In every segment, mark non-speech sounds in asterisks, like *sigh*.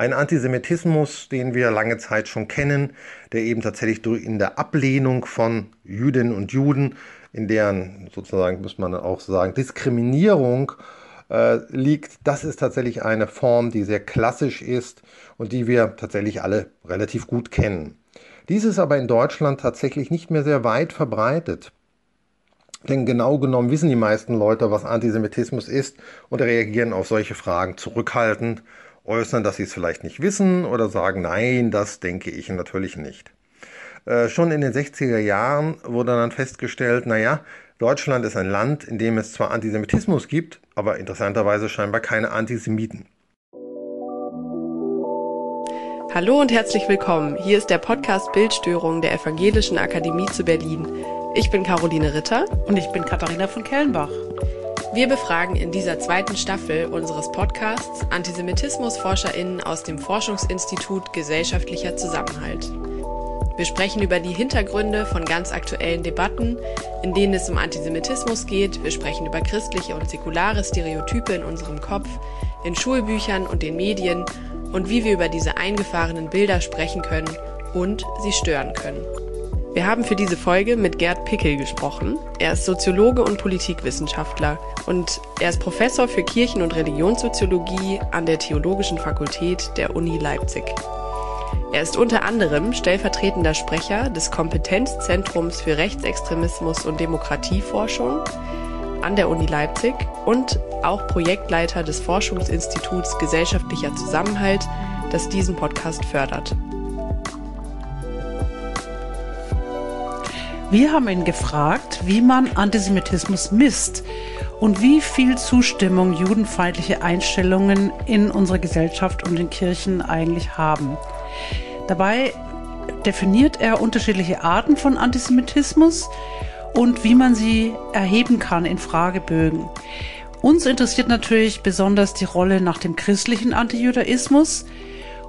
Ein Antisemitismus, den wir lange Zeit schon kennen, der eben tatsächlich in der Ablehnung von Jüdinnen und Juden, in deren sozusagen, muss man auch sagen, Diskriminierung äh, liegt, das ist tatsächlich eine Form, die sehr klassisch ist und die wir tatsächlich alle relativ gut kennen. Dies ist aber in Deutschland tatsächlich nicht mehr sehr weit verbreitet. Denn genau genommen wissen die meisten Leute, was Antisemitismus ist und reagieren auf solche Fragen zurückhaltend, äußern, dass sie es vielleicht nicht wissen oder sagen, nein, das denke ich natürlich nicht. Äh, schon in den 60er Jahren wurde dann festgestellt, naja, Deutschland ist ein Land, in dem es zwar Antisemitismus gibt, aber interessanterweise scheinbar keine Antisemiten. Hallo und herzlich willkommen. Hier ist der Podcast Bildstörung der Evangelischen Akademie zu Berlin. Ich bin Caroline Ritter. Und ich bin Katharina von Kellenbach. Wir befragen in dieser zweiten Staffel unseres Podcasts Antisemitismusforscherinnen aus dem Forschungsinstitut Gesellschaftlicher Zusammenhalt. Wir sprechen über die Hintergründe von ganz aktuellen Debatten, in denen es um Antisemitismus geht. Wir sprechen über christliche und säkulare Stereotype in unserem Kopf, in Schulbüchern und den Medien und wie wir über diese eingefahrenen Bilder sprechen können und sie stören können. Wir haben für diese Folge mit Gerd Pickel gesprochen. Er ist Soziologe und Politikwissenschaftler und er ist Professor für Kirchen- und Religionssoziologie an der Theologischen Fakultät der Uni Leipzig. Er ist unter anderem stellvertretender Sprecher des Kompetenzzentrums für Rechtsextremismus und Demokratieforschung an der Uni Leipzig und auch Projektleiter des Forschungsinstituts Gesellschaftlicher Zusammenhalt, das diesen Podcast fördert. Wir haben ihn gefragt, wie man Antisemitismus misst und wie viel Zustimmung judenfeindliche Einstellungen in unserer Gesellschaft und in Kirchen eigentlich haben. Dabei definiert er unterschiedliche Arten von Antisemitismus und wie man sie erheben kann in Fragebögen. Uns interessiert natürlich besonders die Rolle nach dem christlichen Antijudaismus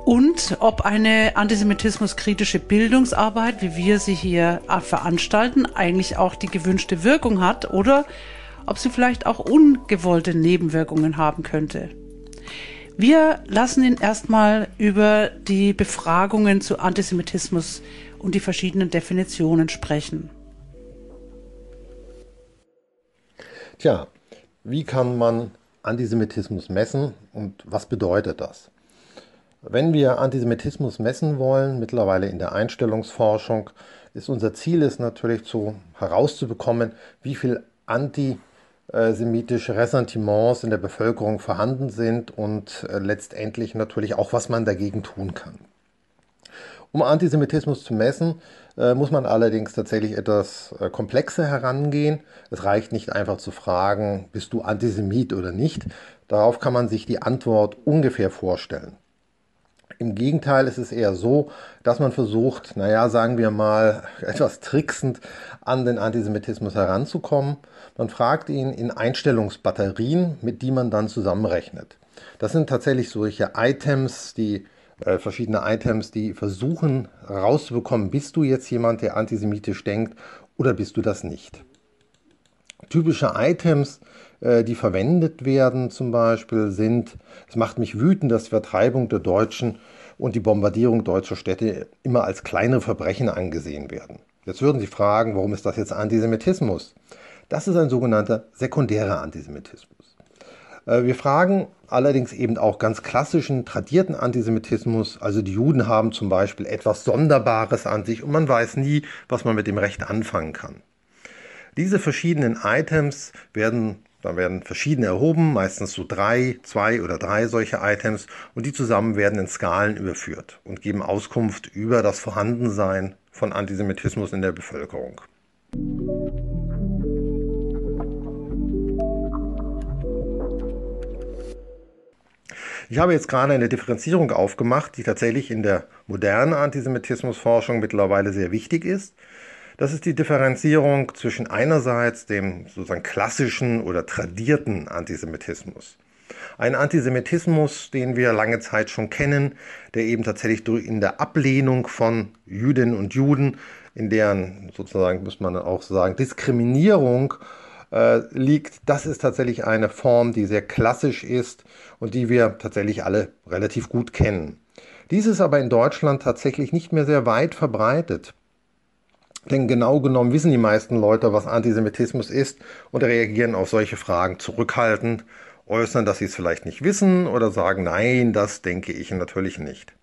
und ob eine antisemitismuskritische Bildungsarbeit, wie wir sie hier veranstalten, eigentlich auch die gewünschte Wirkung hat oder ob sie vielleicht auch ungewollte Nebenwirkungen haben könnte. Wir lassen ihn erstmal über die Befragungen zu Antisemitismus und die verschiedenen Definitionen sprechen. Tja, wie kann man Antisemitismus messen und was bedeutet das? Wenn wir Antisemitismus messen wollen, mittlerweile in der Einstellungsforschung, ist unser Ziel es natürlich zu, herauszubekommen, wie viel anti semitische Ressentiments in der Bevölkerung vorhanden sind und äh, letztendlich natürlich auch, was man dagegen tun kann. Um Antisemitismus zu messen, äh, muss man allerdings tatsächlich etwas äh, komplexer herangehen. Es reicht nicht einfach zu fragen, bist du Antisemit oder nicht. Darauf kann man sich die Antwort ungefähr vorstellen. Im Gegenteil ist es eher so, dass man versucht, naja, sagen wir mal, *laughs* etwas tricksend an den Antisemitismus heranzukommen. Man fragt ihn in Einstellungsbatterien, mit die man dann zusammenrechnet. Das sind tatsächlich solche Items, die äh, verschiedene Items, die versuchen herauszubekommen, bist du jetzt jemand, der antisemitisch denkt oder bist du das nicht. Typische Items, die verwendet werden zum Beispiel, sind, es macht mich wütend, dass die Vertreibung der Deutschen und die Bombardierung deutscher Städte immer als kleinere Verbrechen angesehen werden. Jetzt würden Sie fragen, warum ist das jetzt Antisemitismus? Das ist ein sogenannter sekundärer Antisemitismus. Äh, wir fragen allerdings eben auch ganz klassischen, tradierten Antisemitismus. Also die Juden haben zum Beispiel etwas Sonderbares an sich und man weiß nie, was man mit dem Recht anfangen kann. Diese verschiedenen Items werden, da werden verschiedene erhoben, meistens so drei, zwei oder drei solche Items und die zusammen werden in Skalen überführt und geben Auskunft über das Vorhandensein von Antisemitismus in der Bevölkerung. Ich habe jetzt gerade eine Differenzierung aufgemacht, die tatsächlich in der modernen Antisemitismusforschung mittlerweile sehr wichtig ist. Das ist die Differenzierung zwischen einerseits dem sozusagen klassischen oder tradierten Antisemitismus. Ein Antisemitismus, den wir lange Zeit schon kennen, der eben tatsächlich in der Ablehnung von Jüdinnen und Juden, in deren sozusagen, muss man auch sagen, Diskriminierung äh, liegt, das ist tatsächlich eine Form, die sehr klassisch ist und die wir tatsächlich alle relativ gut kennen. Dies ist aber in Deutschland tatsächlich nicht mehr sehr weit verbreitet. Denn genau genommen wissen die meisten Leute, was Antisemitismus ist und reagieren auf solche Fragen zurückhaltend, äußern, dass sie es vielleicht nicht wissen oder sagen, nein, das denke ich natürlich nicht.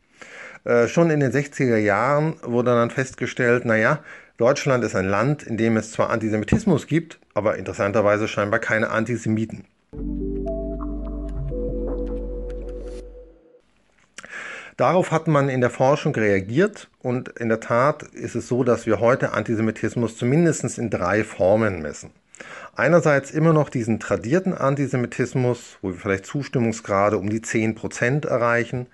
Äh, schon in den 60er Jahren wurde dann festgestellt, naja, Deutschland ist ein Land, in dem es zwar Antisemitismus gibt, aber interessanterweise scheinbar keine Antisemiten. Darauf hat man in der Forschung reagiert und in der Tat ist es so, dass wir heute Antisemitismus zumindest in drei Formen messen. Einerseits immer noch diesen tradierten Antisemitismus, wo wir vielleicht Zustimmungsgrade um die 10% erreichen.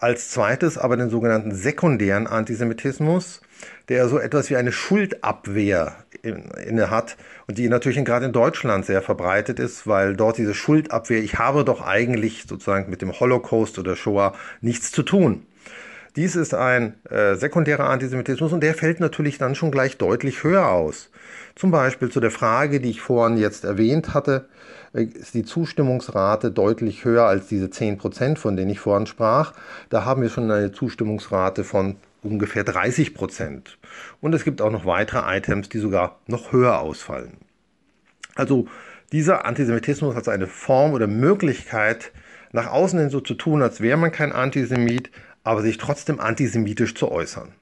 Als zweites aber den sogenannten sekundären Antisemitismus, der so etwas wie eine Schuldabwehr inne hat und die natürlich gerade in Deutschland sehr verbreitet ist, weil dort diese Schuldabwehr, ich habe doch eigentlich sozusagen mit dem Holocaust oder Shoah nichts zu tun. Dies ist ein äh, sekundärer Antisemitismus und der fällt natürlich dann schon gleich deutlich höher aus. Zum Beispiel zu der Frage, die ich vorhin jetzt erwähnt hatte, äh, ist die Zustimmungsrate deutlich höher als diese 10 Prozent, von denen ich vorhin sprach. Da haben wir schon eine Zustimmungsrate von ungefähr 30 Prozent. Und es gibt auch noch weitere Items, die sogar noch höher ausfallen. Also dieser Antisemitismus als eine Form oder Möglichkeit, nach außen hin so zu tun, als wäre man kein Antisemit, aber sich trotzdem antisemitisch zu äußern.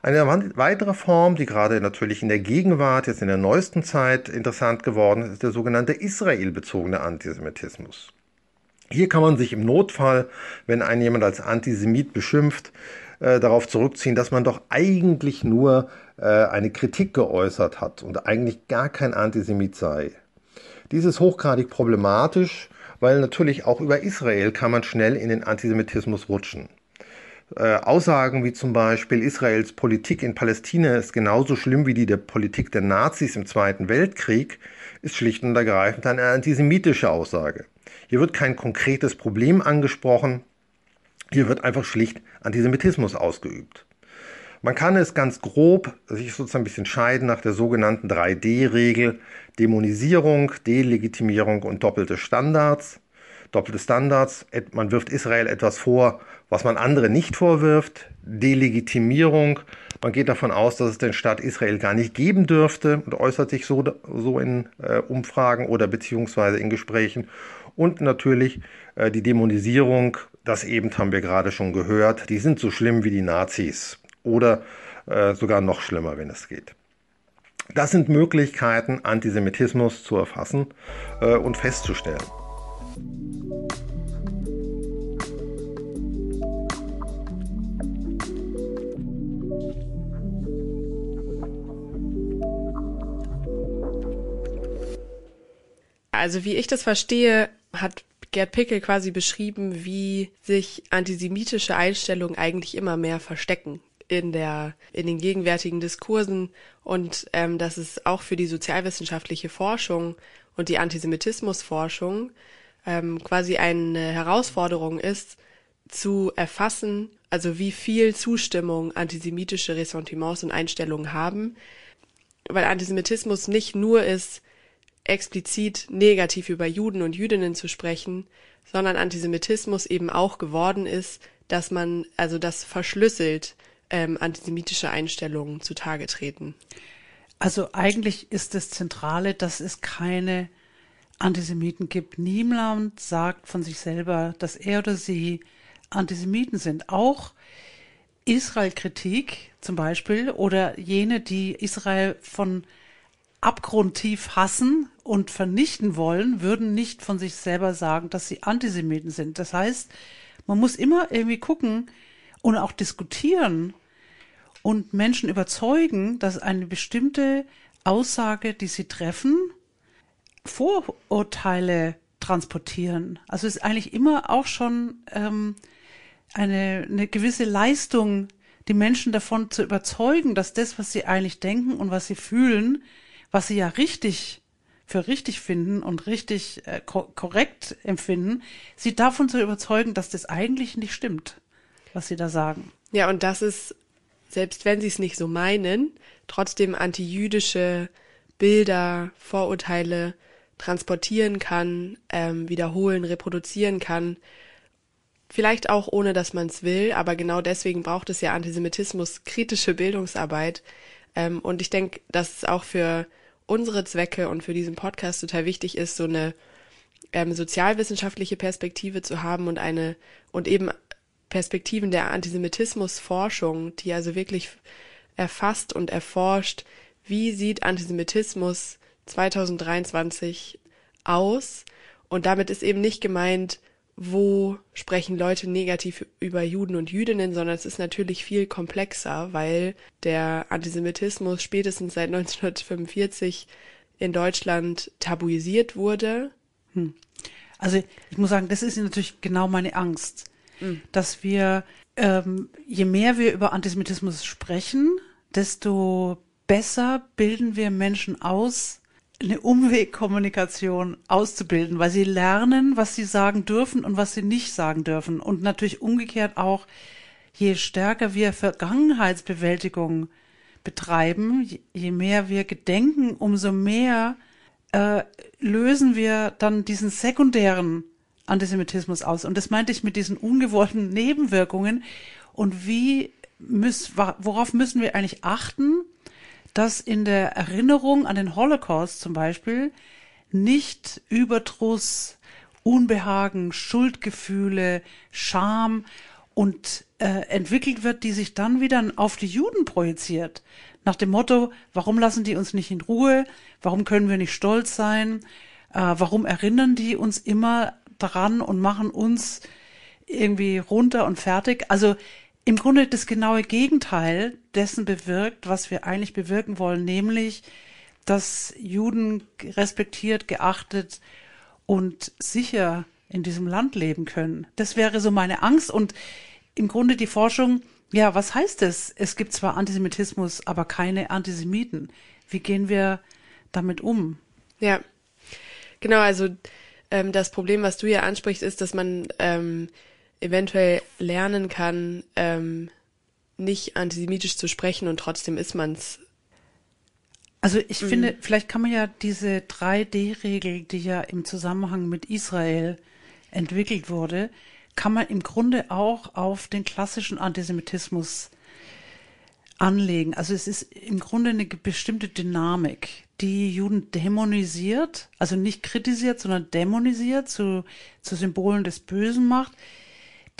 Eine weitere Form, die gerade natürlich in der Gegenwart, jetzt in der neuesten Zeit interessant geworden ist, ist der sogenannte israelbezogene Antisemitismus. Hier kann man sich im Notfall, wenn ein jemand als Antisemit beschimpft, äh, darauf zurückziehen, dass man doch eigentlich nur äh, eine Kritik geäußert hat und eigentlich gar kein Antisemit sei. Dies ist hochgradig problematisch, weil natürlich auch über Israel kann man schnell in den Antisemitismus rutschen. Äh, Aussagen wie zum Beispiel Israels Politik in Palästina ist genauso schlimm wie die der Politik der Nazis im Zweiten Weltkrieg, ist schlicht und ergreifend eine antisemitische Aussage. Hier wird kein konkretes Problem angesprochen, hier wird einfach schlicht Antisemitismus ausgeübt. Man kann es ganz grob sich sozusagen ein bisschen scheiden nach der sogenannten 3D-Regel Dämonisierung, Delegitimierung und doppelte Standards. Doppelte Standards, man wirft Israel etwas vor, was man andere nicht vorwirft. Delegitimierung, man geht davon aus, dass es den Staat Israel gar nicht geben dürfte und äußert sich so, so in äh, Umfragen oder beziehungsweise in Gesprächen. Und natürlich äh, die Dämonisierung, das eben haben wir gerade schon gehört, die sind so schlimm wie die Nazis oder äh, sogar noch schlimmer, wenn es geht. Das sind Möglichkeiten, Antisemitismus zu erfassen äh, und festzustellen. Also wie ich das verstehe, hat Gerd Pickel quasi beschrieben, wie sich antisemitische Einstellungen eigentlich immer mehr verstecken in der in den gegenwärtigen Diskursen und ähm, dass es auch für die sozialwissenschaftliche Forschung und die Antisemitismusforschung ähm, quasi eine Herausforderung ist, zu erfassen, also wie viel Zustimmung antisemitische Ressentiments und Einstellungen haben, weil Antisemitismus nicht nur ist, explizit negativ über Juden und Jüdinnen zu sprechen, sondern Antisemitismus eben auch geworden ist, dass man, also das verschlüsselt ähm, antisemitische Einstellungen zutage treten. Also eigentlich ist das Zentrale, dass es keine Antisemiten gibt. Niemand sagt von sich selber, dass er oder sie Antisemiten sind. Auch Israel-Kritik zum Beispiel oder jene, die Israel von abgrundtief hassen und vernichten wollen, würden nicht von sich selber sagen, dass sie Antisemiten sind. Das heißt, man muss immer irgendwie gucken und auch diskutieren und Menschen überzeugen, dass eine bestimmte Aussage, die sie treffen, Vorurteile transportieren. Also ist eigentlich immer auch schon ähm, eine, eine gewisse Leistung, die Menschen davon zu überzeugen, dass das, was sie eigentlich denken und was sie fühlen, was sie ja richtig für richtig finden und richtig äh, ko korrekt empfinden, sie davon zu überzeugen, dass das eigentlich nicht stimmt, was sie da sagen. Ja, und das ist, selbst wenn sie es nicht so meinen, trotzdem antijüdische Bilder, Vorurteile transportieren kann, ähm, wiederholen, reproduzieren kann. Vielleicht auch ohne, dass man es will, aber genau deswegen braucht es ja Antisemitismus kritische Bildungsarbeit. Ähm, und ich denke, dass es auch für unsere Zwecke und für diesen Podcast total wichtig ist, so eine ähm, sozialwissenschaftliche Perspektive zu haben und eine und eben Perspektiven der Antisemitismusforschung, die also wirklich erfasst und erforscht, wie sieht Antisemitismus 2023 aus? Und damit ist eben nicht gemeint, wo sprechen Leute negativ über Juden und Jüdinnen, sondern es ist natürlich viel komplexer, weil der Antisemitismus spätestens seit *laughs* 1945 in Deutschland tabuisiert wurde. Hm. Also ich muss sagen, das ist natürlich genau meine Angst, hm. dass wir, ähm, je mehr wir über Antisemitismus sprechen, desto besser bilden wir Menschen aus, eine Umwegkommunikation auszubilden, weil sie lernen, was sie sagen dürfen und was sie nicht sagen dürfen. Und natürlich umgekehrt auch, je stärker wir Vergangenheitsbewältigung betreiben, je mehr wir gedenken, umso mehr äh, lösen wir dann diesen sekundären Antisemitismus aus. Und das meinte ich mit diesen ungewollten Nebenwirkungen. Und wie müß, worauf müssen wir eigentlich achten, dass in der Erinnerung an den Holocaust zum Beispiel nicht Überdruss, Unbehagen, Schuldgefühle, Scham und äh, entwickelt wird, die sich dann wieder auf die Juden projiziert. Nach dem Motto, warum lassen die uns nicht in Ruhe? Warum können wir nicht stolz sein? Äh, warum erinnern die uns immer dran und machen uns irgendwie runter und fertig? Also im Grunde das genaue Gegenteil dessen bewirkt, was wir eigentlich bewirken wollen, nämlich, dass Juden respektiert, geachtet und sicher in diesem Land leben können. Das wäre so meine Angst und im Grunde die Forschung, ja, was heißt es? Es gibt zwar Antisemitismus, aber keine Antisemiten. Wie gehen wir damit um? Ja, genau, also ähm, das Problem, was du ja ansprichst, ist, dass man ähm, eventuell lernen kann, ähm, nicht antisemitisch zu sprechen und trotzdem ist man's. Also ich mhm. finde, vielleicht kann man ja diese 3D-Regel, die ja im Zusammenhang mit Israel entwickelt wurde, kann man im Grunde auch auf den klassischen Antisemitismus anlegen. Also es ist im Grunde eine bestimmte Dynamik, die Juden dämonisiert, also nicht kritisiert, sondern dämonisiert, zu, zu Symbolen des Bösen macht,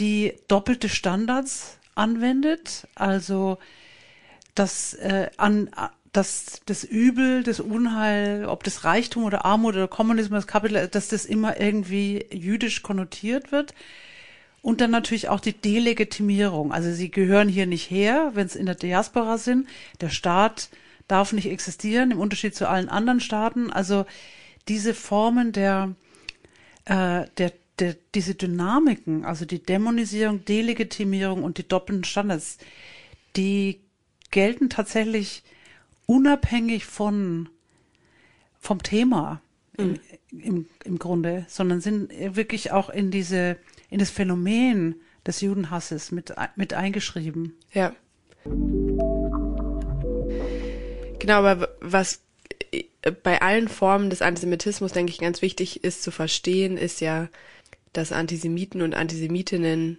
die doppelte Standards anwendet, also das äh, an dass das Übel, das Unheil, ob das Reichtum oder Armut oder Kommunismus, Kapital, dass das immer irgendwie jüdisch konnotiert wird. Und dann natürlich auch die Delegitimierung. Also sie gehören hier nicht her, wenn es in der Diaspora sind. Der Staat darf nicht existieren, im Unterschied zu allen anderen Staaten. Also diese Formen der, äh, der de, diese Dynamiken, also die Dämonisierung, Delegitimierung und die doppelten Standards, die gelten tatsächlich unabhängig von vom Thema im, mhm. im, im Grunde, sondern sind wirklich auch in diese in das Phänomen des Judenhasses mit mit eingeschrieben. Ja. Genau, aber was äh, bei allen Formen des Antisemitismus, denke ich, ganz wichtig ist zu verstehen, ist ja, dass Antisemiten und Antisemitinnen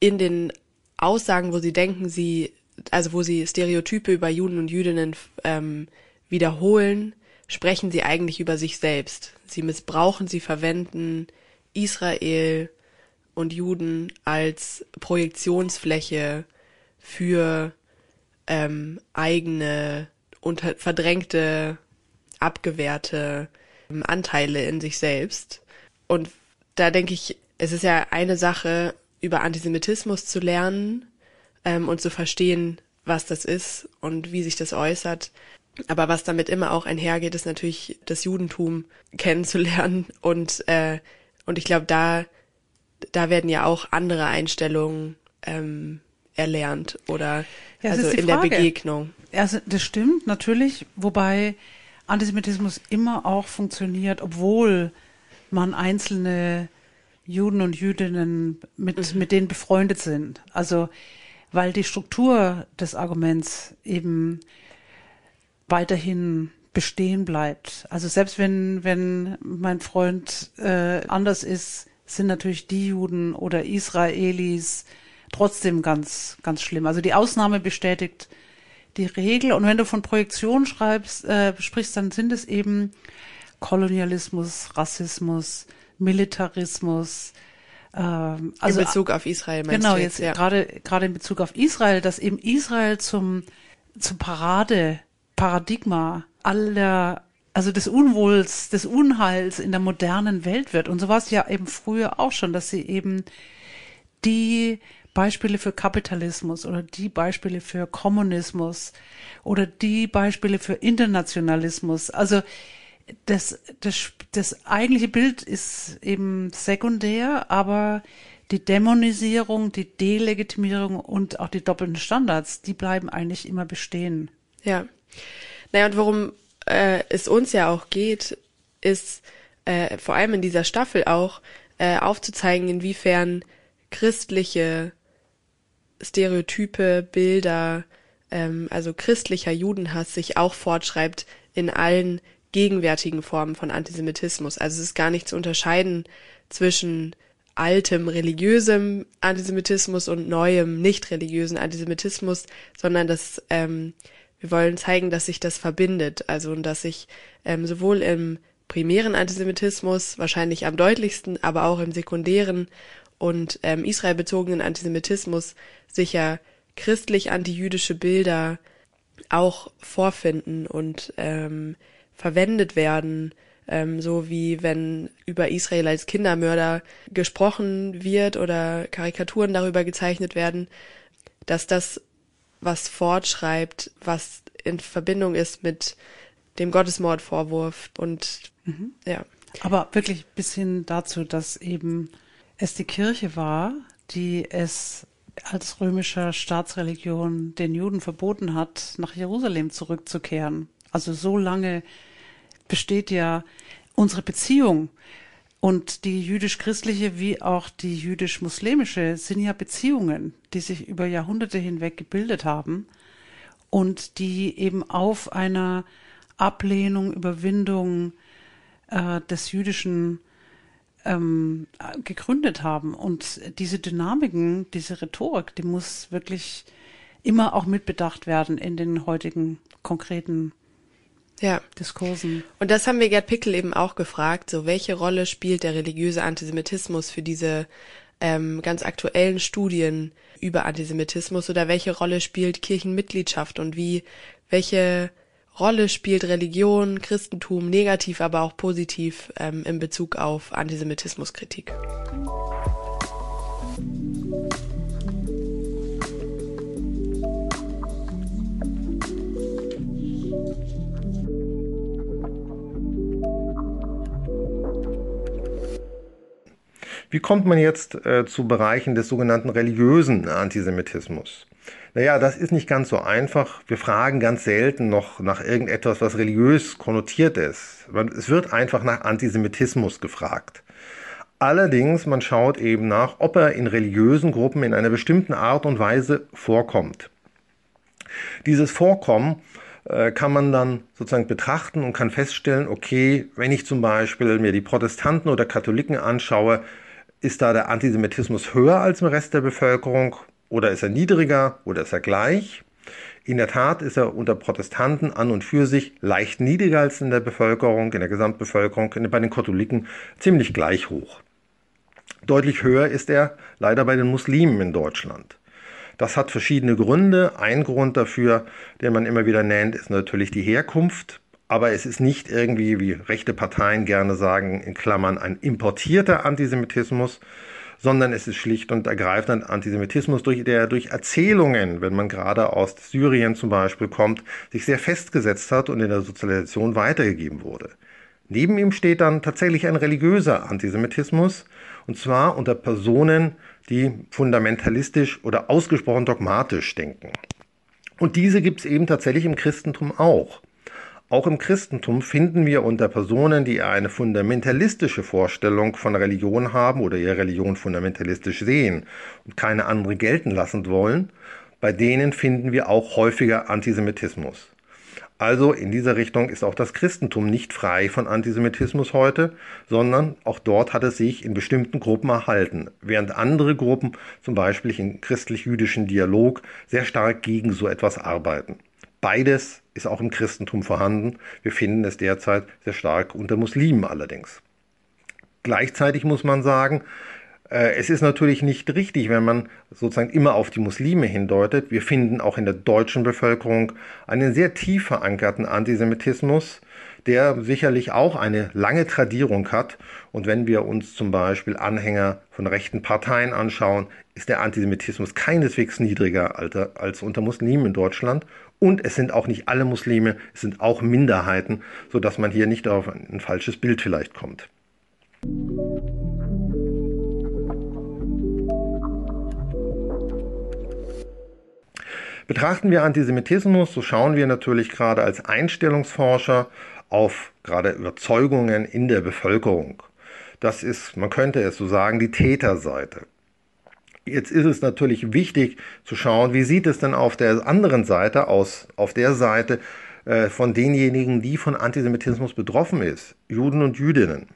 in den Aussagen, wo sie denken, sie, also wo sie Stereotype über Juden und Jüdinnen ähm, wiederholen, sprechen sie eigentlich über sich selbst. Sie missbrauchen, sie verwenden Israel und Juden als Projektionsfläche für ähm, eigene, unter, verdrängte, abgewehrte ähm, Anteile in sich selbst. Und da denke ich, es ist ja eine Sache, über Antisemitismus zu lernen ähm, und zu verstehen, was das ist und wie sich das äußert. Aber was damit immer auch einhergeht, ist natürlich das Judentum kennenzulernen. Und, äh, und ich glaube, da, da werden ja auch andere Einstellungen ähm, erlernt oder ja, also in Frage. der Begegnung. Also das stimmt natürlich, wobei Antisemitismus immer auch funktioniert, obwohl man einzelne Juden und Jüdinnen mit, mhm. mit denen befreundet sind. Also, weil die Struktur des Arguments eben weiterhin bestehen bleibt. Also selbst wenn, wenn mein Freund äh, anders ist, sind natürlich die Juden oder Israelis trotzdem ganz, ganz schlimm. Also die Ausnahme bestätigt die Regel. Und wenn du von Projektion schreibst, äh, sprichst, dann sind es eben Kolonialismus, Rassismus, Militarismus. Ähm, also in Bezug auf Israel meinst genau, du jetzt, jetzt ja. gerade gerade in Bezug auf Israel, dass eben Israel zum zum Parade Paradigma aller also des Unwohls, des Unheils in der modernen Welt wird. Und so war es ja eben früher auch schon, dass sie eben die Beispiele für Kapitalismus oder die Beispiele für Kommunismus oder die Beispiele für Internationalismus. Also das, das, das eigentliche Bild ist eben sekundär, aber die Dämonisierung, die Delegitimierung und auch die doppelten Standards, die bleiben eigentlich immer bestehen. Ja. Naja, und worum äh, es uns ja auch geht, ist äh, vor allem in dieser Staffel auch äh, aufzuzeigen, inwiefern christliche Stereotype, Bilder, ähm, also christlicher Judenhass sich auch fortschreibt in allen gegenwärtigen Formen von Antisemitismus. Also es ist gar nicht zu unterscheiden zwischen altem religiösem Antisemitismus und neuem nicht religiösen Antisemitismus, sondern das ähm, wir wollen zeigen, dass sich das verbindet, also und dass sich ähm, sowohl im primären Antisemitismus wahrscheinlich am deutlichsten, aber auch im sekundären und ähm, israelbezogenen Antisemitismus sicher christlich antijüdische Bilder auch vorfinden und ähm, verwendet werden, ähm, so wie wenn über Israel als Kindermörder gesprochen wird oder Karikaturen darüber gezeichnet werden, dass das was fortschreibt, was in Verbindung ist mit dem Gottesmordvorwurf und mhm. ja. Aber wirklich bis hin dazu, dass eben es die Kirche war, die es als römischer Staatsreligion den Juden verboten hat, nach Jerusalem zurückzukehren. Also so lange besteht ja unsere Beziehung. Und die jüdisch-christliche wie auch die jüdisch-muslimische sind ja Beziehungen, die sich über Jahrhunderte hinweg gebildet haben und die eben auf einer Ablehnung, Überwindung äh, des jüdischen ähm, gegründet haben. Und diese Dynamiken, diese Rhetorik, die muss wirklich immer auch mitbedacht werden in den heutigen konkreten ja. Diskursen. Und das haben wir Gerd Pickel eben auch gefragt, so welche Rolle spielt der religiöse Antisemitismus für diese ähm, ganz aktuellen Studien über Antisemitismus oder welche Rolle spielt Kirchenmitgliedschaft und wie, welche Rolle spielt Religion, Christentum negativ, aber auch positiv ähm, in Bezug auf Antisemitismuskritik. Wie kommt man jetzt äh, zu Bereichen des sogenannten religiösen Antisemitismus? Naja, das ist nicht ganz so einfach. Wir fragen ganz selten noch nach irgendetwas, was religiös konnotiert ist. Es wird einfach nach Antisemitismus gefragt. Allerdings, man schaut eben nach, ob er in religiösen Gruppen in einer bestimmten Art und Weise vorkommt. Dieses Vorkommen äh, kann man dann sozusagen betrachten und kann feststellen, okay, wenn ich zum Beispiel mir die Protestanten oder Katholiken anschaue, ist da der Antisemitismus höher als im Rest der Bevölkerung oder ist er niedriger oder ist er gleich? In der Tat ist er unter Protestanten an und für sich leicht niedriger als in der Bevölkerung, in der Gesamtbevölkerung, bei den Katholiken ziemlich gleich hoch. Deutlich höher ist er leider bei den Muslimen in Deutschland. Das hat verschiedene Gründe. Ein Grund dafür, den man immer wieder nennt, ist natürlich die Herkunft. Aber es ist nicht irgendwie, wie rechte Parteien gerne sagen, in Klammern ein importierter Antisemitismus, sondern es ist schlicht und ergreifend ein Antisemitismus, durch, der durch Erzählungen, wenn man gerade aus Syrien zum Beispiel kommt, sich sehr festgesetzt hat und in der Sozialisation weitergegeben wurde. Neben ihm steht dann tatsächlich ein religiöser Antisemitismus, und zwar unter Personen, die fundamentalistisch oder ausgesprochen dogmatisch denken. Und diese gibt es eben tatsächlich im Christentum auch. Auch im Christentum finden wir unter Personen, die eine fundamentalistische Vorstellung von Religion haben oder ihre Religion fundamentalistisch sehen und keine andere gelten lassen wollen, bei denen finden wir auch häufiger Antisemitismus. Also in dieser Richtung ist auch das Christentum nicht frei von Antisemitismus heute, sondern auch dort hat es sich in bestimmten Gruppen erhalten, während andere Gruppen, zum Beispiel im christlich-jüdischen Dialog, sehr stark gegen so etwas arbeiten. Beides ist auch im Christentum vorhanden. Wir finden es derzeit sehr stark unter Muslimen allerdings. Gleichzeitig muss man sagen, äh, es ist natürlich nicht richtig, wenn man sozusagen immer auf die Muslime hindeutet. Wir finden auch in der deutschen Bevölkerung einen sehr tief verankerten Antisemitismus, der sicherlich auch eine lange Tradierung hat. Und wenn wir uns zum Beispiel Anhänger von rechten Parteien anschauen, ist der Antisemitismus keineswegs niedriger als unter Muslimen in Deutschland. Und es sind auch nicht alle Muslime, es sind auch Minderheiten, sodass man hier nicht auf ein falsches Bild vielleicht kommt. Betrachten wir Antisemitismus, so schauen wir natürlich gerade als Einstellungsforscher auf gerade Überzeugungen in der Bevölkerung. Das ist, man könnte es so sagen, die Täterseite. Jetzt ist es natürlich wichtig zu schauen, wie sieht es denn auf der anderen Seite aus, auf der Seite äh, von denjenigen, die von Antisemitismus betroffen ist, Juden und Jüdinnen.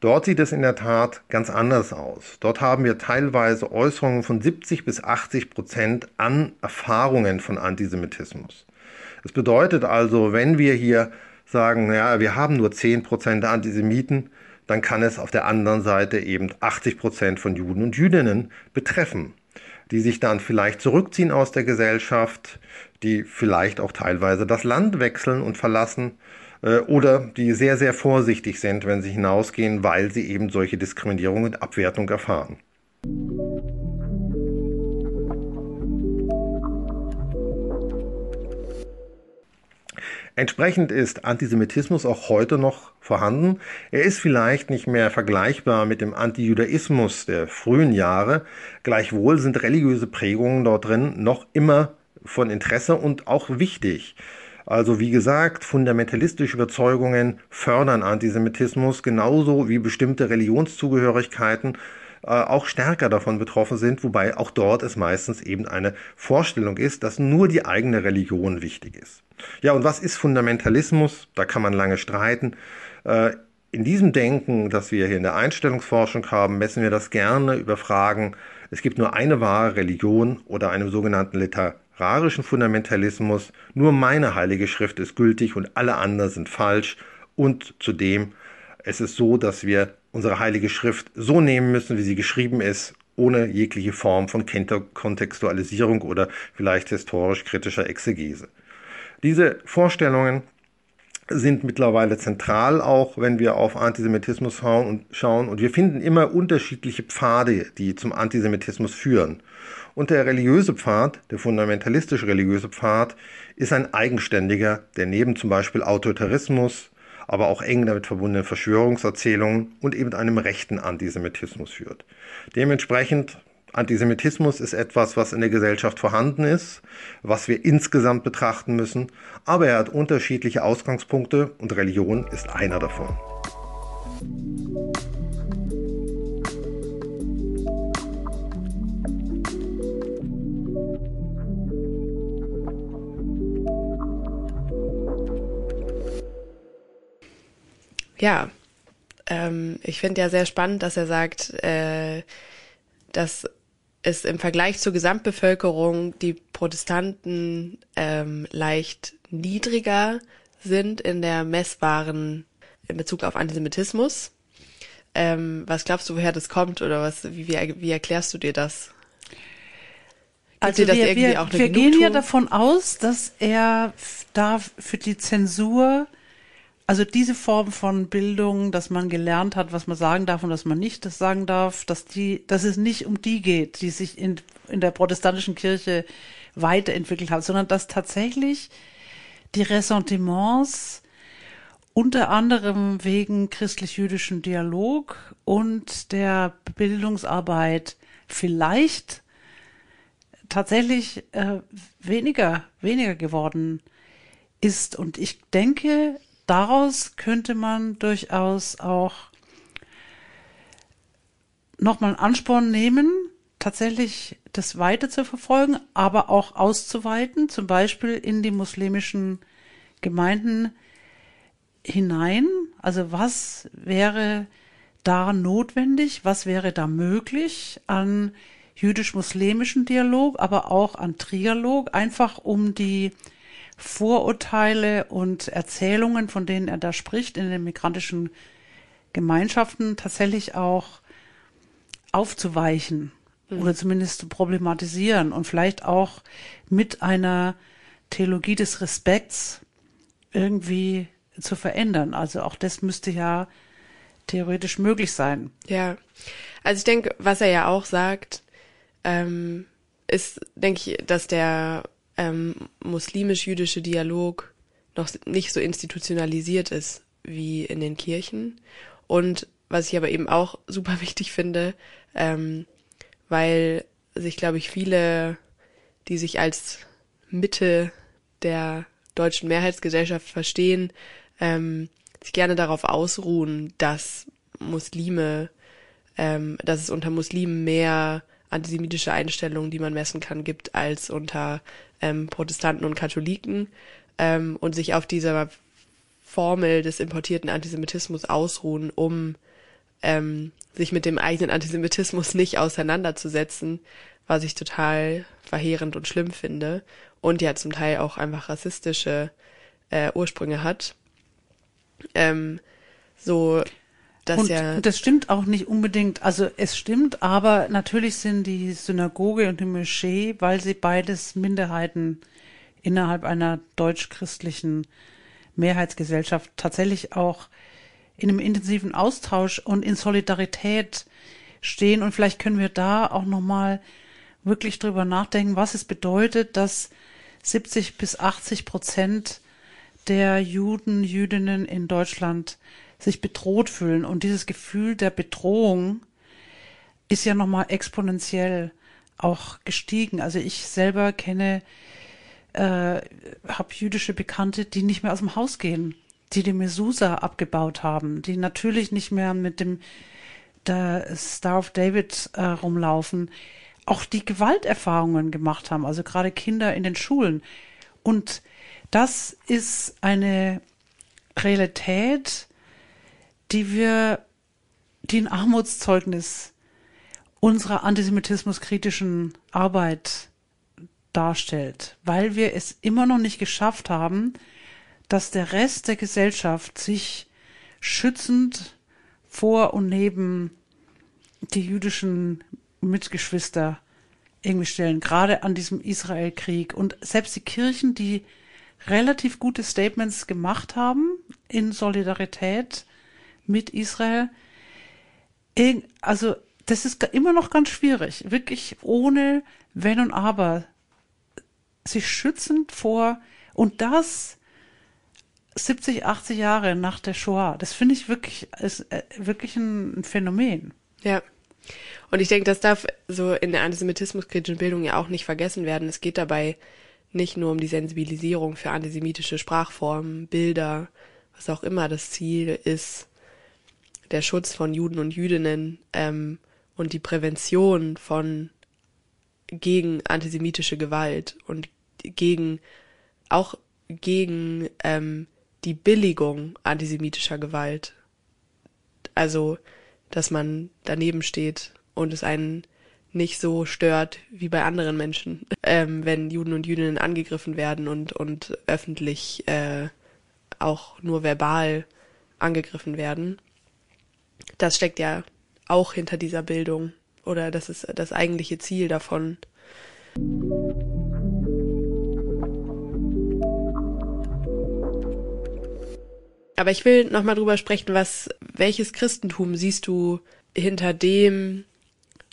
Dort sieht es in der Tat ganz anders aus. Dort haben wir teilweise Äußerungen von 70 bis 80 Prozent an Erfahrungen von Antisemitismus. Es bedeutet also, wenn wir hier sagen, naja, wir haben nur 10 Prozent Antisemiten, dann kann es auf der anderen Seite eben 80 Prozent von Juden und Jüdinnen betreffen, die sich dann vielleicht zurückziehen aus der Gesellschaft, die vielleicht auch teilweise das Land wechseln und verlassen, äh, oder die sehr, sehr vorsichtig sind, wenn sie hinausgehen, weil sie eben solche Diskriminierung und Abwertung erfahren. Entsprechend ist Antisemitismus auch heute noch vorhanden. Er ist vielleicht nicht mehr vergleichbar mit dem Antijudaismus der frühen Jahre. Gleichwohl sind religiöse Prägungen dort drin noch immer von Interesse und auch wichtig. Also wie gesagt, fundamentalistische Überzeugungen fördern Antisemitismus genauso wie bestimmte Religionszugehörigkeiten äh, auch stärker davon betroffen sind, wobei auch dort es meistens eben eine Vorstellung ist, dass nur die eigene Religion wichtig ist. Ja, und was ist Fundamentalismus? Da kann man lange streiten. Äh, in diesem Denken, das wir hier in der Einstellungsforschung haben, messen wir das gerne über Fragen, es gibt nur eine wahre Religion oder einem sogenannten Liter literarischen Fundamentalismus, nur meine heilige Schrift ist gültig und alle anderen sind falsch. Und zudem, es ist so, dass wir unsere heilige Schrift so nehmen müssen, wie sie geschrieben ist, ohne jegliche Form von Kontextualisierung oder vielleicht historisch-kritischer Exegese. Diese Vorstellungen sind mittlerweile zentral, auch wenn wir auf Antisemitismus schauen. Und wir finden immer unterschiedliche Pfade, die zum Antisemitismus führen. Und der religiöse Pfad, der fundamentalistisch religiöse Pfad, ist ein eigenständiger, der neben zum Beispiel Autoritarismus, aber auch eng damit verbundenen Verschwörungserzählungen und eben einem rechten Antisemitismus führt. Dementsprechend Antisemitismus ist etwas, was in der Gesellschaft vorhanden ist, was wir insgesamt betrachten müssen, aber er hat unterschiedliche Ausgangspunkte und Religion ist einer davon. Ja, ähm, ich finde ja sehr spannend, dass er sagt, äh, dass es im Vergleich zur Gesamtbevölkerung die Protestanten ähm, leicht niedriger sind in der messbaren in Bezug auf Antisemitismus. Ähm, was glaubst du, woher das kommt oder was? Wie, wie, wie erklärst du dir das? Gibt also das wir, wir, wir gehen ja davon aus, dass er da für die Zensur also diese Form von Bildung, dass man gelernt hat, was man sagen darf und was man nicht sagen darf, dass die, dass es nicht um die geht, die sich in, in der protestantischen Kirche weiterentwickelt haben, sondern dass tatsächlich die Ressentiments unter anderem wegen christlich-jüdischen Dialog und der Bildungsarbeit vielleicht tatsächlich äh, weniger, weniger geworden ist. Und ich denke, daraus könnte man durchaus auch nochmal einen Ansporn nehmen, tatsächlich das weiter zu verfolgen, aber auch auszuweiten, zum Beispiel in die muslimischen Gemeinden hinein? Also was wäre da notwendig? Was wäre da möglich an jüdisch-muslimischen Dialog, aber auch an Trialog, einfach um die Vorurteile und Erzählungen, von denen er da spricht, in den migrantischen Gemeinschaften tatsächlich auch aufzuweichen mhm. oder zumindest zu problematisieren und vielleicht auch mit einer Theologie des Respekts irgendwie zu verändern. Also auch das müsste ja theoretisch möglich sein. Ja, also ich denke, was er ja auch sagt, ähm, ist, denke ich, dass der ähm, muslimisch-jüdische Dialog noch nicht so institutionalisiert ist wie in den Kirchen. Und was ich aber eben auch *laughs* super wichtig finde, ähm, weil sich, glaube ich, viele, die sich als Mitte der deutschen Mehrheitsgesellschaft verstehen, ähm, sich gerne darauf ausruhen, dass Muslime, ähm, dass es unter Muslimen mehr antisemitische Einstellungen, die man messen kann, gibt als unter ähm, Protestanten und Katholiken ähm, und sich auf dieser Formel des importierten Antisemitismus ausruhen, um ähm, sich mit dem eigenen Antisemitismus *laughs* nicht auseinanderzusetzen, was ich total verheerend und schlimm finde und ja zum Teil auch einfach rassistische äh, Ursprünge hat. Ähm, so das und ja. Das stimmt auch nicht unbedingt. Also es stimmt, aber natürlich sind die Synagoge und die Moschee, weil sie beides Minderheiten innerhalb einer deutsch-christlichen Mehrheitsgesellschaft tatsächlich auch in einem intensiven Austausch und in Solidarität stehen. Und vielleicht können wir da auch nochmal wirklich drüber nachdenken, was es bedeutet, dass 70 bis 80 Prozent der Juden, Jüdinnen in Deutschland sich bedroht fühlen. Und dieses Gefühl der Bedrohung ist ja nochmal exponentiell auch gestiegen. Also ich selber kenne, äh, habe jüdische Bekannte, die nicht mehr aus dem Haus gehen, die die Mesusa abgebaut haben, die natürlich nicht mehr mit dem der Star of David äh, rumlaufen, auch die Gewalterfahrungen gemacht haben, also gerade Kinder in den Schulen. Und das ist eine Realität, die wir, die ein Armutszeugnis unserer antisemitismuskritischen Arbeit darstellt, weil wir es immer noch nicht geschafft haben, dass der Rest der Gesellschaft sich schützend vor und neben die jüdischen Mitgeschwister irgendwie stellen, gerade an diesem Israelkrieg. Und selbst die Kirchen, die relativ gute Statements gemacht haben in Solidarität mit Israel. Also das ist immer noch ganz schwierig, wirklich ohne Wenn und Aber sich schützend vor und das 70, 80 Jahre nach der Shoah. Das finde ich wirklich ist äh, wirklich ein Phänomen. Ja. Und ich denke, das darf so in der antisemitismuskritischen Bildung ja auch nicht vergessen werden. Es geht dabei nicht nur um die Sensibilisierung für antisemitische Sprachformen, Bilder, was auch immer das Ziel ist, der Schutz von Juden und Jüdinnen ähm, und die Prävention von gegen antisemitische Gewalt und gegen auch gegen ähm, die Billigung antisemitischer Gewalt. Also, dass man daneben steht und es einen nicht so stört wie bei anderen Menschen, *laughs* ähm, wenn Juden und Jüdinnen angegriffen werden und, und öffentlich äh, auch nur verbal angegriffen werden das steckt ja auch hinter dieser Bildung oder das ist das eigentliche Ziel davon. Aber ich will nochmal drüber sprechen, was, welches Christentum siehst du hinter dem,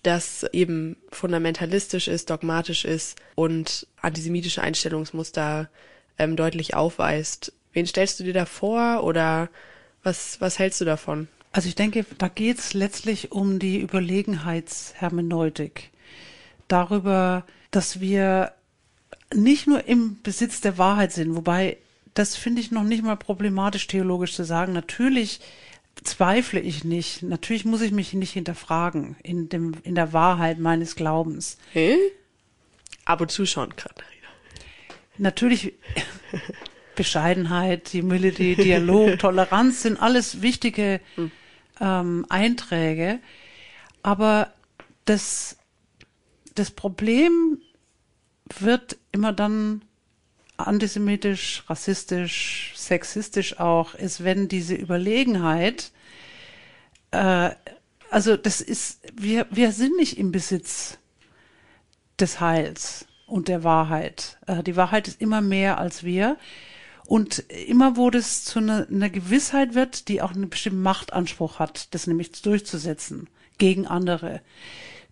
das eben fundamentalistisch ist, dogmatisch ist und antisemitische Einstellungsmuster ähm, deutlich aufweist. Wen stellst du dir da vor oder was, was hältst du davon? Also ich denke, da geht es letztlich um die Überlegenheitshermeneutik. Darüber, dass wir nicht nur im Besitz der Wahrheit sind, wobei das finde ich noch nicht mal problematisch theologisch zu sagen. Natürlich zweifle ich nicht. Natürlich muss ich mich nicht hinterfragen in dem in der Wahrheit meines Glaubens. Hä? Ab und zu schon, Katharina. Natürlich Bescheidenheit, Humility, Dialog, *laughs* Toleranz sind alles wichtige ähm, Einträge. Aber das, das Problem wird immer dann antisemitisch, rassistisch, sexistisch auch, ist, wenn diese Überlegenheit, äh, also das ist, wir, wir sind nicht im Besitz des Heils und der Wahrheit. Äh, die Wahrheit ist immer mehr als wir. Und immer wo das zu einer, einer Gewissheit wird, die auch einen bestimmten Machtanspruch hat, das nämlich durchzusetzen gegen andere.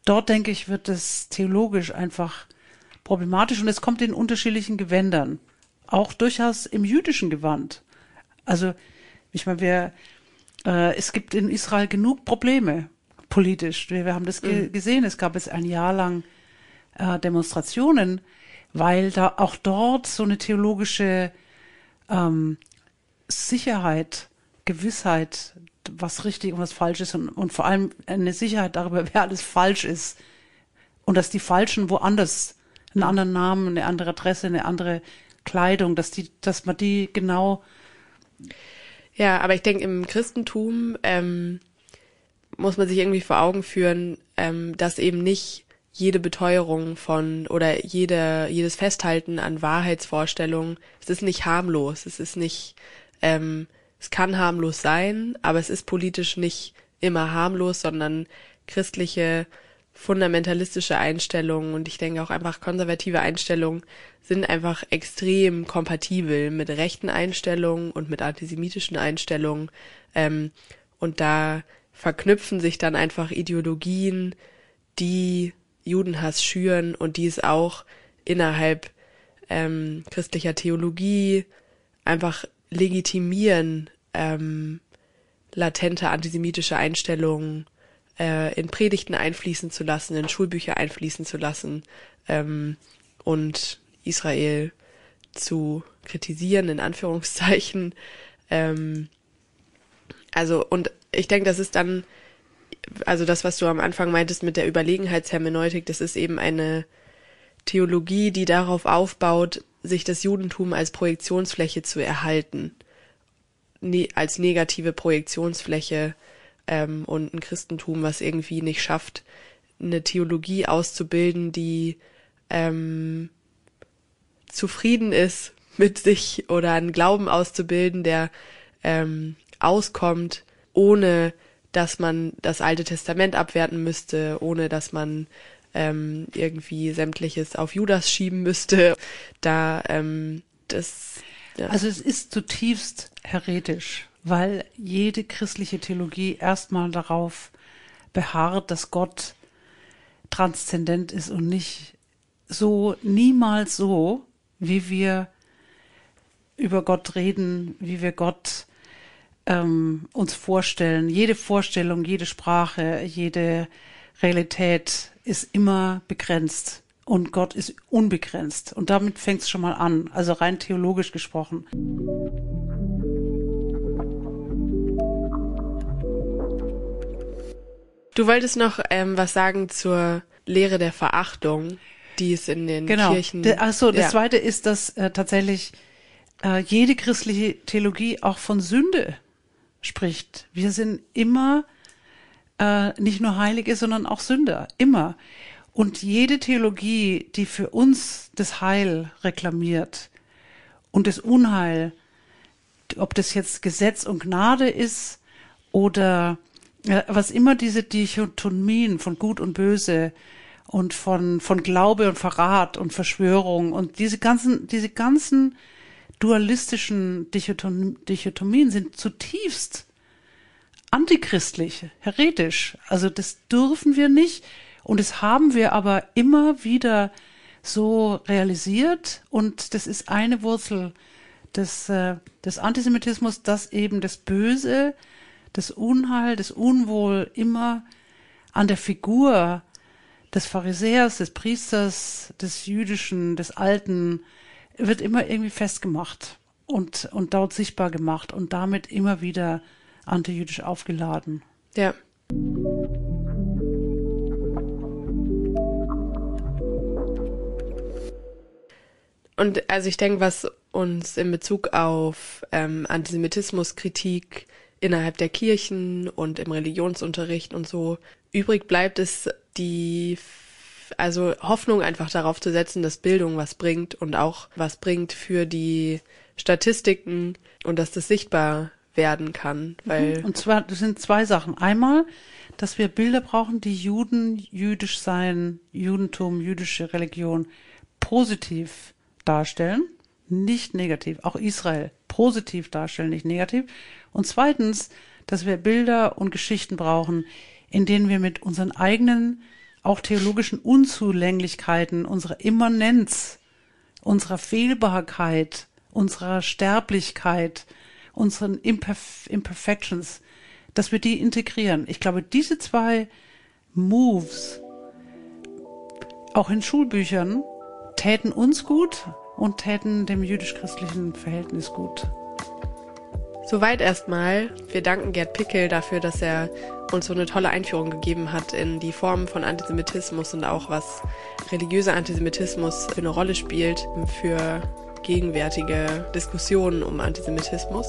Dort, denke ich, wird es theologisch einfach problematisch und es kommt in unterschiedlichen Gewändern. Auch durchaus im jüdischen Gewand. Also, ich meine, wir, äh, es gibt in Israel genug Probleme politisch. Wir, wir haben das ge mhm. gesehen. Es gab jetzt ein Jahr lang äh, Demonstrationen, weil da auch dort so eine theologische ähm, Sicherheit, Gewissheit, was richtig und was falsch ist und, und vor allem eine Sicherheit darüber, wer alles falsch ist und dass die Falschen woanders einen anderen Namen, eine andere Adresse, eine andere Kleidung, dass die, dass man die genau. Ja, aber ich denke, im Christentum ähm, muss man sich irgendwie vor Augen führen, ähm, dass eben nicht jede Beteuerung von oder jede, jedes Festhalten an Wahrheitsvorstellungen, es ist nicht harmlos, es ist nicht, ähm, es kann harmlos sein, aber es ist politisch nicht immer harmlos, sondern christliche fundamentalistische Einstellungen und ich denke auch einfach konservative Einstellungen sind einfach extrem kompatibel mit rechten Einstellungen und mit antisemitischen Einstellungen. Ähm, und da verknüpfen sich dann einfach Ideologien, die Judenhass schüren und die es auch innerhalb ähm, christlicher Theologie einfach legitimieren, ähm, latente antisemitische Einstellungen äh, in Predigten einfließen zu lassen, in Schulbücher einfließen zu lassen ähm, und Israel zu kritisieren, in Anführungszeichen. Ähm, also, und ich denke, das ist dann also das, was du am Anfang meintest mit der Überlegenheitshermeneutik, das ist eben eine Theologie, die darauf aufbaut, sich das Judentum als Projektionsfläche zu erhalten, ne als negative Projektionsfläche ähm, und ein Christentum, was irgendwie nicht schafft, eine Theologie auszubilden, die ähm, zufrieden ist *laughs* mit sich oder einen Glauben auszubilden, der ähm, auskommt, ohne dass man das Alte Testament abwerten müsste, ohne dass man ähm, irgendwie sämtliches auf Judas schieben müsste. Da ähm, das. Ja. Also es ist zutiefst heretisch, weil jede christliche Theologie erstmal darauf beharrt, dass Gott transzendent ist und nicht so, niemals so, wie wir über Gott reden, wie wir Gott ähm, uns vorstellen. Jede Vorstellung, jede Sprache, jede Realität ist immer begrenzt und Gott ist unbegrenzt. Und damit fängt es schon mal an, also rein theologisch gesprochen. Du wolltest noch ähm, was sagen zur Lehre der Verachtung, die es in den genau. Kirchen. Genau. Achso, das ja. zweite ist, dass äh, tatsächlich äh, jede christliche Theologie auch von Sünde spricht. Wir sind immer äh, nicht nur Heilige, sondern auch Sünder. Immer. Und jede Theologie, die für uns das Heil reklamiert und das Unheil, ob das jetzt Gesetz und Gnade ist oder äh, was immer diese Dichotomien von Gut und Böse und von, von Glaube und Verrat und Verschwörung und diese ganzen, diese ganzen dualistischen Dichotom Dichotomien sind zutiefst antichristlich, heretisch. Also das dürfen wir nicht. Und das haben wir aber immer wieder so realisiert. Und das ist eine Wurzel des, äh, des Antisemitismus, dass eben das Böse, das Unheil, das Unwohl immer an der Figur des Pharisäers, des Priesters, des Jüdischen, des Alten wird immer irgendwie festgemacht und, und dort sichtbar gemacht und damit immer wieder antijüdisch aufgeladen. Ja. Und also ich denke, was uns in Bezug auf ähm, Antisemitismuskritik innerhalb der Kirchen und im Religionsunterricht und so übrig bleibt, ist die also Hoffnung einfach darauf zu setzen, dass Bildung was bringt und auch was bringt für die Statistiken und dass das sichtbar werden kann, weil und zwar das sind zwei Sachen. Einmal, dass wir Bilder brauchen, die Juden, jüdisch sein, Judentum, jüdische Religion positiv darstellen, nicht negativ. Auch Israel positiv darstellen, nicht negativ. Und zweitens, dass wir Bilder und Geschichten brauchen, in denen wir mit unseren eigenen, auch theologischen Unzulänglichkeiten, unserer Immanenz, unserer Fehlbarkeit, unserer Sterblichkeit, unseren Imperf Imperfections, dass wir die integrieren. Ich glaube, diese zwei Moves, auch in Schulbüchern, täten uns gut und täten dem jüdisch-christlichen Verhältnis gut. Soweit erstmal. Wir danken Gerd Pickel dafür, dass er uns so eine tolle Einführung gegeben hat in die Formen von Antisemitismus und auch was religiöser Antisemitismus für eine Rolle spielt für gegenwärtige Diskussionen um Antisemitismus.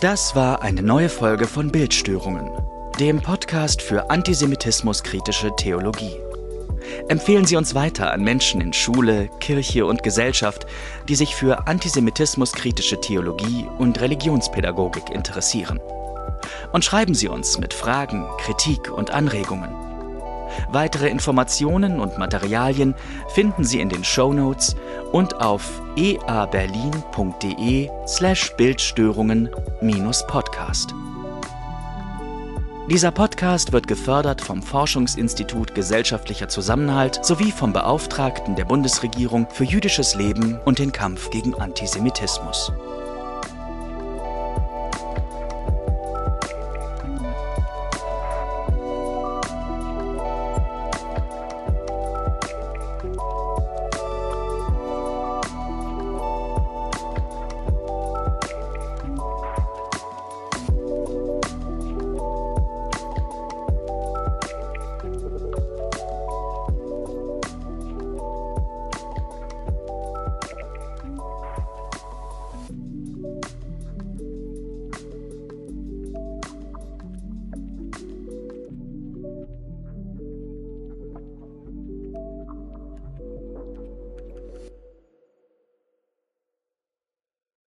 Das war eine neue Folge von Bildstörungen, dem Podcast für antisemitismuskritische Theologie. Empfehlen Sie uns weiter an Menschen in Schule, Kirche und Gesellschaft, die sich für antisemitismuskritische Theologie und Religionspädagogik interessieren. Und schreiben Sie uns mit Fragen, Kritik und Anregungen. Weitere Informationen und Materialien finden Sie in den Show Notes und auf eaberlin.de slash Bildstörungen-podcast. Dieser Podcast wird gefördert vom Forschungsinstitut Gesellschaftlicher Zusammenhalt sowie vom Beauftragten der Bundesregierung für jüdisches Leben und den Kampf gegen Antisemitismus.